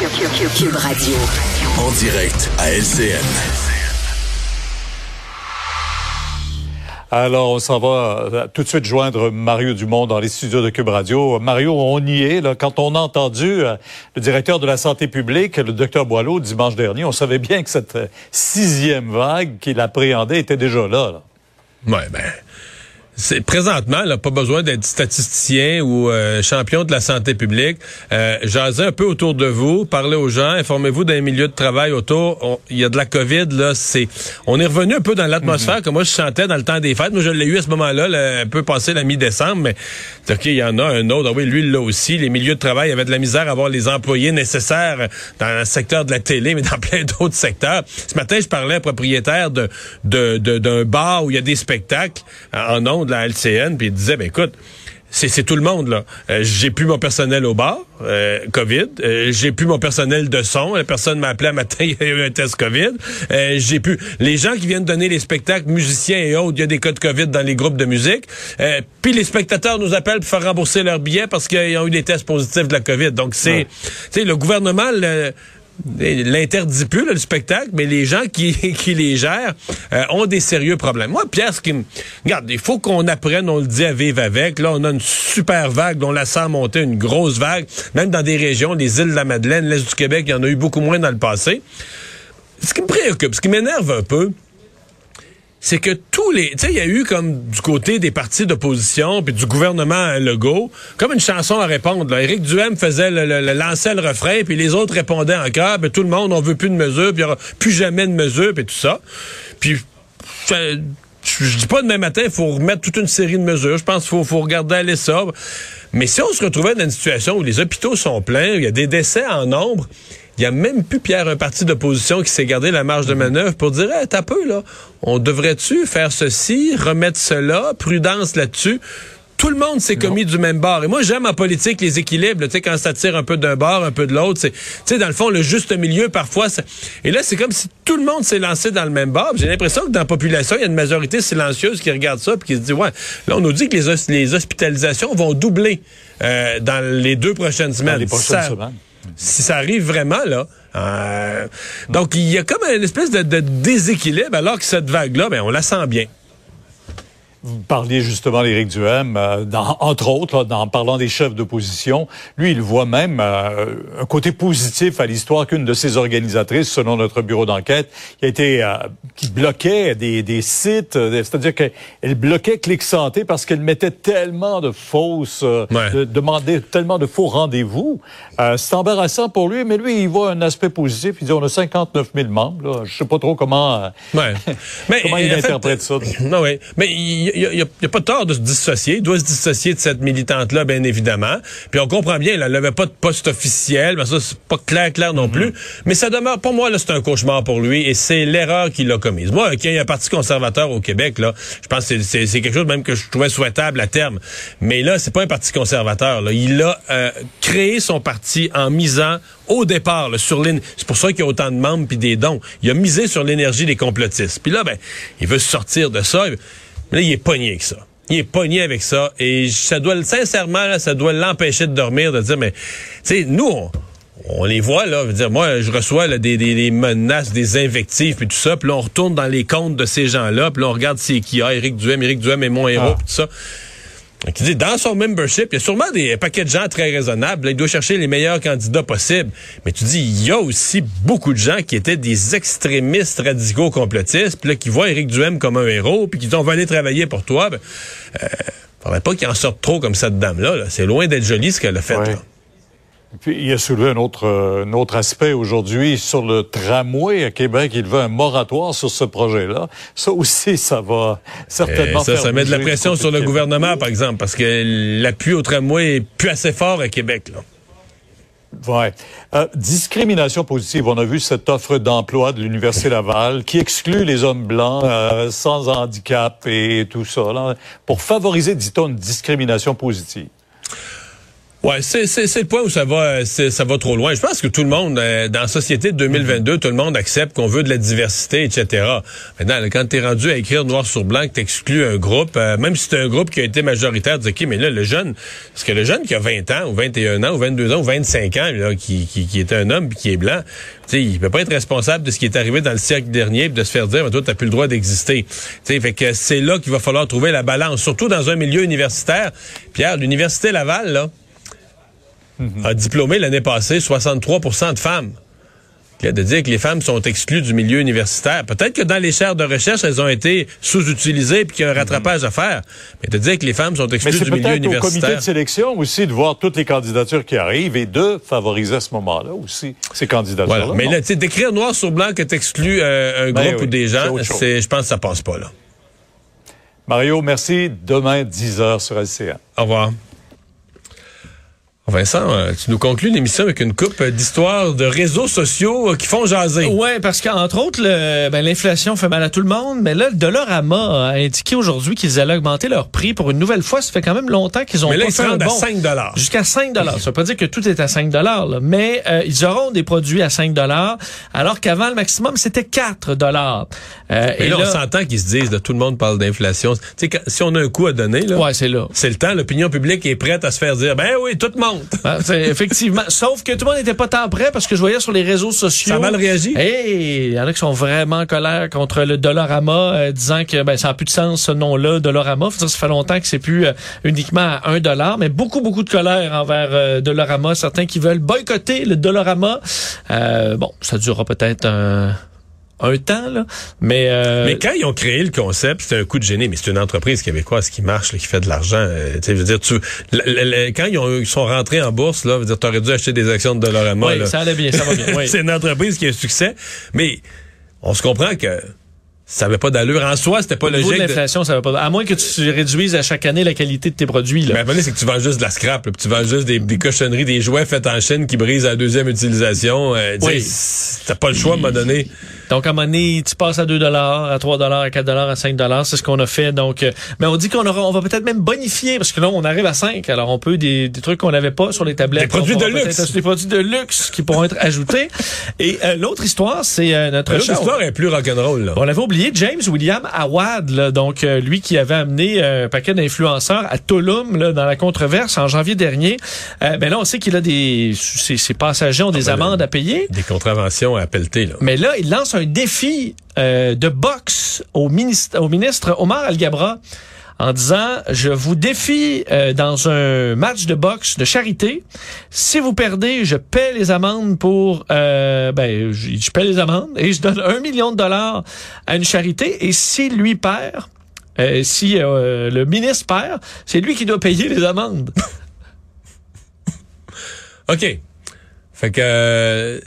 Cube Radio. En direct à LCN. Alors, on s'en va euh, tout de suite joindre Mario Dumont dans les studios de Cube Radio. Mario, on y est. Là. Quand on a entendu euh, le directeur de la santé publique, le docteur Boileau, dimanche dernier, on savait bien que cette euh, sixième vague qu'il appréhendait était déjà là. là. Ouais, ben, c'est présentement, là, pas besoin d'être statisticien ou euh, champion de la santé publique. Euh, Jasez un peu autour de vous, parlez aux gens, informez-vous d'un milieu de travail autour. Il y a de la COVID, là, c'est. On est revenu un peu dans l'atmosphère mhm. que moi je sentais dans le temps des fêtes. Moi, je l'ai eu à ce moment-là, un peu passé la mi-décembre, mais OK, il y en a un autre. Ah oui, lui, là aussi. Les milieux de travail avaient de la misère à avoir les employés nécessaires dans le secteur de la télé, mais dans plein d'autres secteurs. Ce matin, je parlais à un propriétaire de d'un de, bar où il y a des spectacles en ondes la LCN, puis il disait, ben écoute, c'est tout le monde là. Euh, j'ai plus mon personnel au bar, euh, Covid. Euh, j'ai plus mon personnel de son. La personne m'a appelé un matin, il y a eu un test Covid. j'ai plus les gens qui viennent donner les spectacles, musiciens et autres. Il y a des cas de Covid dans les groupes de musique. puis les spectateurs nous appellent pour faire rembourser leurs billets parce qu'ils ont eu des tests positifs de la Covid. Donc c'est, tu sais, le gouvernement. Le, l'interdit plus le spectacle, mais les gens qui, les gèrent euh, ont des sérieux problèmes. Moi, Pierre, ce qui me... Regarde, il faut qu'on apprenne, on le dit à vivre avec. Là, on a une super vague, dont on la sent monter, une grosse vague. Même dans des régions, les îles de la Madeleine, l'Est du Québec, il y en a eu beaucoup moins dans le passé. Ce qui me préoccupe, ce qui m'énerve un peu, c'est que tous les, tu sais, il y a eu comme du côté des partis d'opposition puis du gouvernement Legault, comme une chanson à répondre. Là. Éric Duhem faisait le, le, lançait le refrain puis les autres répondaient encore. Puis tout le monde, on veut plus de mesures, puis il y aura plus jamais de mesures, puis tout ça. Puis je dis pas demain matin, il faut remettre toute une série de mesures. Je pense qu'il faut, faut regarder aller ça. Mais si on se retrouvait dans une situation où les hôpitaux sont pleins, il y a des décès en nombre, il y a même plus, Pierre, un parti d'opposition qui s'est gardé la marge de manœuvre pour dire, hey, t'as peu, là. On devrait-tu faire ceci, remettre cela, prudence là-dessus? tout le monde s'est commis du même bord. Et moi, j'aime en politique les équilibres. Tu sais, quand ça tire un peu d'un bord, un peu de l'autre, c'est, tu sais, dans le fond, le juste milieu, parfois. Et là, c'est comme si tout le monde s'est lancé dans le même bord. J'ai l'impression que dans la population, il y a une majorité silencieuse qui regarde ça puis qui se dit, ouais, là, on nous dit que les, les hospitalisations vont doubler euh, dans les deux prochaines semaines. Dans les prochaines semaines si ça arrive vraiment, là. Euh, donc, il y a comme une espèce de, déséquilibre, alors que cette vague-là, ben, on la sent bien. Vous parliez justement d'Éric Duhem, euh, dans, entre autres, là, en parlant des chefs d'opposition. Lui, il voit même euh, un côté positif à l'histoire qu'une de ses organisatrices, selon notre bureau d'enquête, qui a été euh, qui bloquait des, des sites, c'est-à-dire qu'elle bloquait Clic Santé parce qu'elle mettait tellement de fausses, de, demandait tellement de faux rendez-vous. C'est embarrassant pour lui, mais lui, il voit un aspect positif. Il dit on a 59 000 membres. Là. Je sais pas trop comment, ouais. mais, comment il interprète ça. Non, oui. Mais il il n'y a, pas tort de se dissocier. Il doit se dissocier de cette militante-là, bien évidemment. Puis on comprend bien, elle n'avait pas de poste officiel. Ben ça, c'est pas clair, clair non plus. Mais ça demeure, pour moi, là, c'est un cauchemar pour lui et c'est l'erreur qu'il a commise. Moi, qu'il y ait un parti conservateur au Québec, là, je pense que c'est quelque chose même que je trouvais souhaitable à terme. Mais là, c'est pas un parti conservateur. Là. Il a euh, créé son parti en misant au départ sur l'énergie. C'est pour ça qu'il y a autant de membres puis des dons. Il a misé sur l'énergie des complotistes. Puis là, ben, il veut sortir de ça. Là, il est pogné avec ça. Il est pogné avec ça. Et ça doit, sincèrement, ça doit l'empêcher de dormir, de dire, mais, tu sais, nous, on, les voit, là. Veux dire, moi, je reçois des, des, menaces, des invectives, puis tout ça. Puis là, on retourne dans les comptes de ces gens-là. Puis là, on regarde c'est qui a. Éric Duhem, Éric Duhem est mon héros, ah. tout ça dit, dans son membership, il y a sûrement des paquets de gens très raisonnables. il doit chercher les meilleurs candidats possibles. Mais tu dis, il y a aussi beaucoup de gens qui étaient des extrémistes radicaux complotistes, puis là, qui voient Éric Duhem comme un héros, puis qui disent, on va aller travailler pour toi. Ben, euh, faudrait pas qu'il en sorte trop comme cette dame-là. c'est loin d'être joli ce qu'elle a fait. Puis, il a soulevé un autre, euh, un autre aspect aujourd'hui sur le tramway à Québec. Il veut un moratoire sur ce projet-là. Ça aussi, ça va certainement Et ça, ça met de la pression sur le gouvernement, par exemple, parce que l'appui au tramway est plus assez fort à Québec. Là. Ouais. Euh, discrimination positive. On a vu cette offre d'emploi de l'Université Laval qui exclut les hommes blancs euh, sans handicap et tout ça, là, pour favoriser, dit-on, une discrimination positive. Ouais, c'est le point où ça va ça va trop loin. Je pense que tout le monde euh, dans la société de 2022, tout le monde accepte qu'on veut de la diversité, etc. Maintenant, quand tu es rendu à écrire noir sur blanc que tu exclus un groupe, euh, même si c'est un groupe qui a été majoritaire, tu dis OK, mais là le jeune parce que le jeune qui a 20 ans ou 21 ans ou 22 ans ou 25 ans là, qui, qui, qui est un homme puis qui est blanc, tu sais, il peut pas être responsable de ce qui est arrivé dans le siècle dernier puis de se faire dire mais toi tu plus le droit d'exister. Tu sais, fait que c'est là qu'il va falloir trouver la balance, surtout dans un milieu universitaire. Pierre, l'université Laval là, Mhm. a diplômé l'année passée 63% de femmes. De dire que les femmes sont exclues du milieu universitaire. Peut-être que dans les chaires de recherche, elles ont été sous-utilisées puis qu'il y a un rattrapage à faire. Mais de dire que les femmes sont exclues du milieu universitaire. au comité de sélection aussi de voir toutes les candidatures qui arrivent et de favoriser à ce moment-là aussi ces candidatures-là. Voilà. Mais là, tu d'écrire noir sur blanc que tu exclues euh, un ben groupe ou des gens, c'est, je pense que ça passe pas là. Mario, merci. Demain, 10 h sur LCA. Au revoir. Vincent, euh, tu nous conclus l'émission avec une coupe d'histoires de réseaux sociaux euh, qui font jaser. Oui, parce qu'entre autres, ben, l'inflation fait mal à tout le monde, mais là, le Dollarama a indiqué aujourd'hui qu'ils allaient augmenter leur prix pour une nouvelle fois. Ça fait quand même longtemps qu'ils ont mais là, pas ils rendent à 5 Jusqu'à 5 dollars. Ça veut pas dire que tout est à 5 dollars, mais euh, ils auront des produits à 5 dollars, alors qu'avant, le maximum, c'était 4 dollars. et là, on s'entend qu'ils se disent, de tout le monde parle d'inflation. Tu sais, si on a un coup à donner, là, ouais, c'est là. C'est le temps. L'opinion publique est prête à se faire dire, ben oui, tout le monde. Ah, effectivement. Sauf que tout le monde n'était pas tant prêt parce que je voyais sur les réseaux sociaux. Ça a mal réagi. Et il y en a qui sont vraiment en colère contre le Dollarama, euh, disant que ben, ça n'a plus de sens ce nom-là, Dollarama. Ça fait longtemps que c'est plus euh, uniquement à un dollar, mais beaucoup, beaucoup de colère envers euh, Dollarama. Certains qui veulent boycotter le Dollarama. bon, ça durera peut-être un un temps, là. Mais, euh... mais quand ils ont créé le concept, c'était un coup de génie, mais c'est une entreprise québécoise qui marche, qui fait de l'argent. Euh, tu je veux dire, tu, quand ils, ont, ils, sont rentrés en bourse, là, veux dire, t'aurais dû acheter des actions de Dollarama. Oui, ça allait bien, ça va bien. Oui. c'est une entreprise qui a un succès, mais on se comprend que ça n'avait pas d'allure. En soi, c'était pas logique. l'inflation, ça va pas. À moins que tu réduises à chaque année la qualité de tes produits. Là. Mais à c'est que tu vends juste de la scrap. Là, tu vends juste des, des, cochonneries, des jouets faits en Chine qui brisent à la deuxième utilisation. Euh, oui. T'as pas le choix à un moment donné. Donc, à un moment donné, tu passes à 2 à 3 à 4 à 5 C'est ce qu'on a fait. Donc, euh, mais on dit qu'on aura, on va peut-être même bonifier parce que là, on arrive à 5. Alors, on peut des, des trucs qu'on n'avait pas sur les tablettes. Des produits de luxe. Des produits de luxe qui pourront être ajoutés. Et euh, l'autre histoire, c'est euh, notre L'autre histoire est plus rock'n'roll. On avait oublié James William Awad, là, donc lui qui avait amené un paquet d'influenceurs à Tulum là, dans la controverse en janvier dernier. ben là, on sait qu'il a des... Ses, passagers ont des ah, ben, amendes à payer. Des contraventions à pelleter. Là. Mais là, il lance un défi euh, de boxe au ministre, au ministre Omar Al-Gabra en disant je vous défie euh, dans un match de boxe de charité. Si vous perdez, je paie les amendes pour euh, ben je, paie les amendes et je donne un million de dollars à une charité. Et si lui perd, euh, si le ministre perd, c'est lui qui doit payer les amendes. OK. Fait que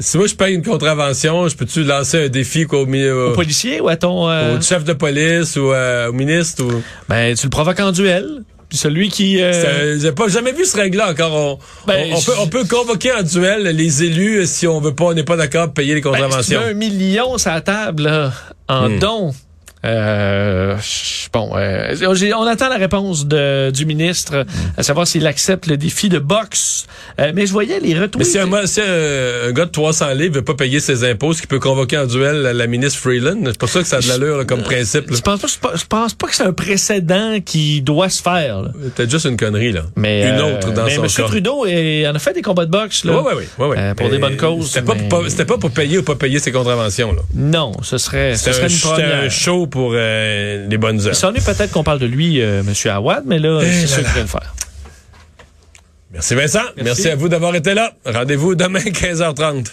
si moi je paye une contravention, je peux-tu lancer un défi au, au, policier ou à ton euh, au chef de police ou euh, au ministre ou? Ben tu le provoques en duel. Puis celui qui euh... j'ai pas jamais vu ce règle-là encore. On, ben, on, peut, on, peut, convoquer en duel les élus si on veut pas, on n'est pas d'accord payer les ben, contraventions. Ben, un million sur la table là, en hmm. dons. Euh, bon, euh, on attend la réponse de, du ministre, à savoir s'il accepte le défi de boxe. Euh, mais je voyais les retours. Mais si un, si un, gars de 300 livres veut pas payer ses impôts, ce qui peut convoquer en duel la, ministre Freeland, c'est pas ça que ça a de l'allure comme principe. Je pense pas, je pense pas que c'est un précédent qui doit se faire. Peut-être juste une connerie là. Mais une autre dans mais son M. Trudeau et, en a fait des combats de boxe là. Ouais pour des bonnes causes. C'était pas, pas, pour payer ou pas payer ses contraventions là. Non, ce serait, ce serait une première. un show pour euh, les bonnes heures. Il s'ennuie peut-être qu'on parle de lui, euh, M. Awad, mais là, c'est ce qu'il vient de faire. Merci Vincent. Merci à vous d'avoir été là. Rendez-vous demain 15h30.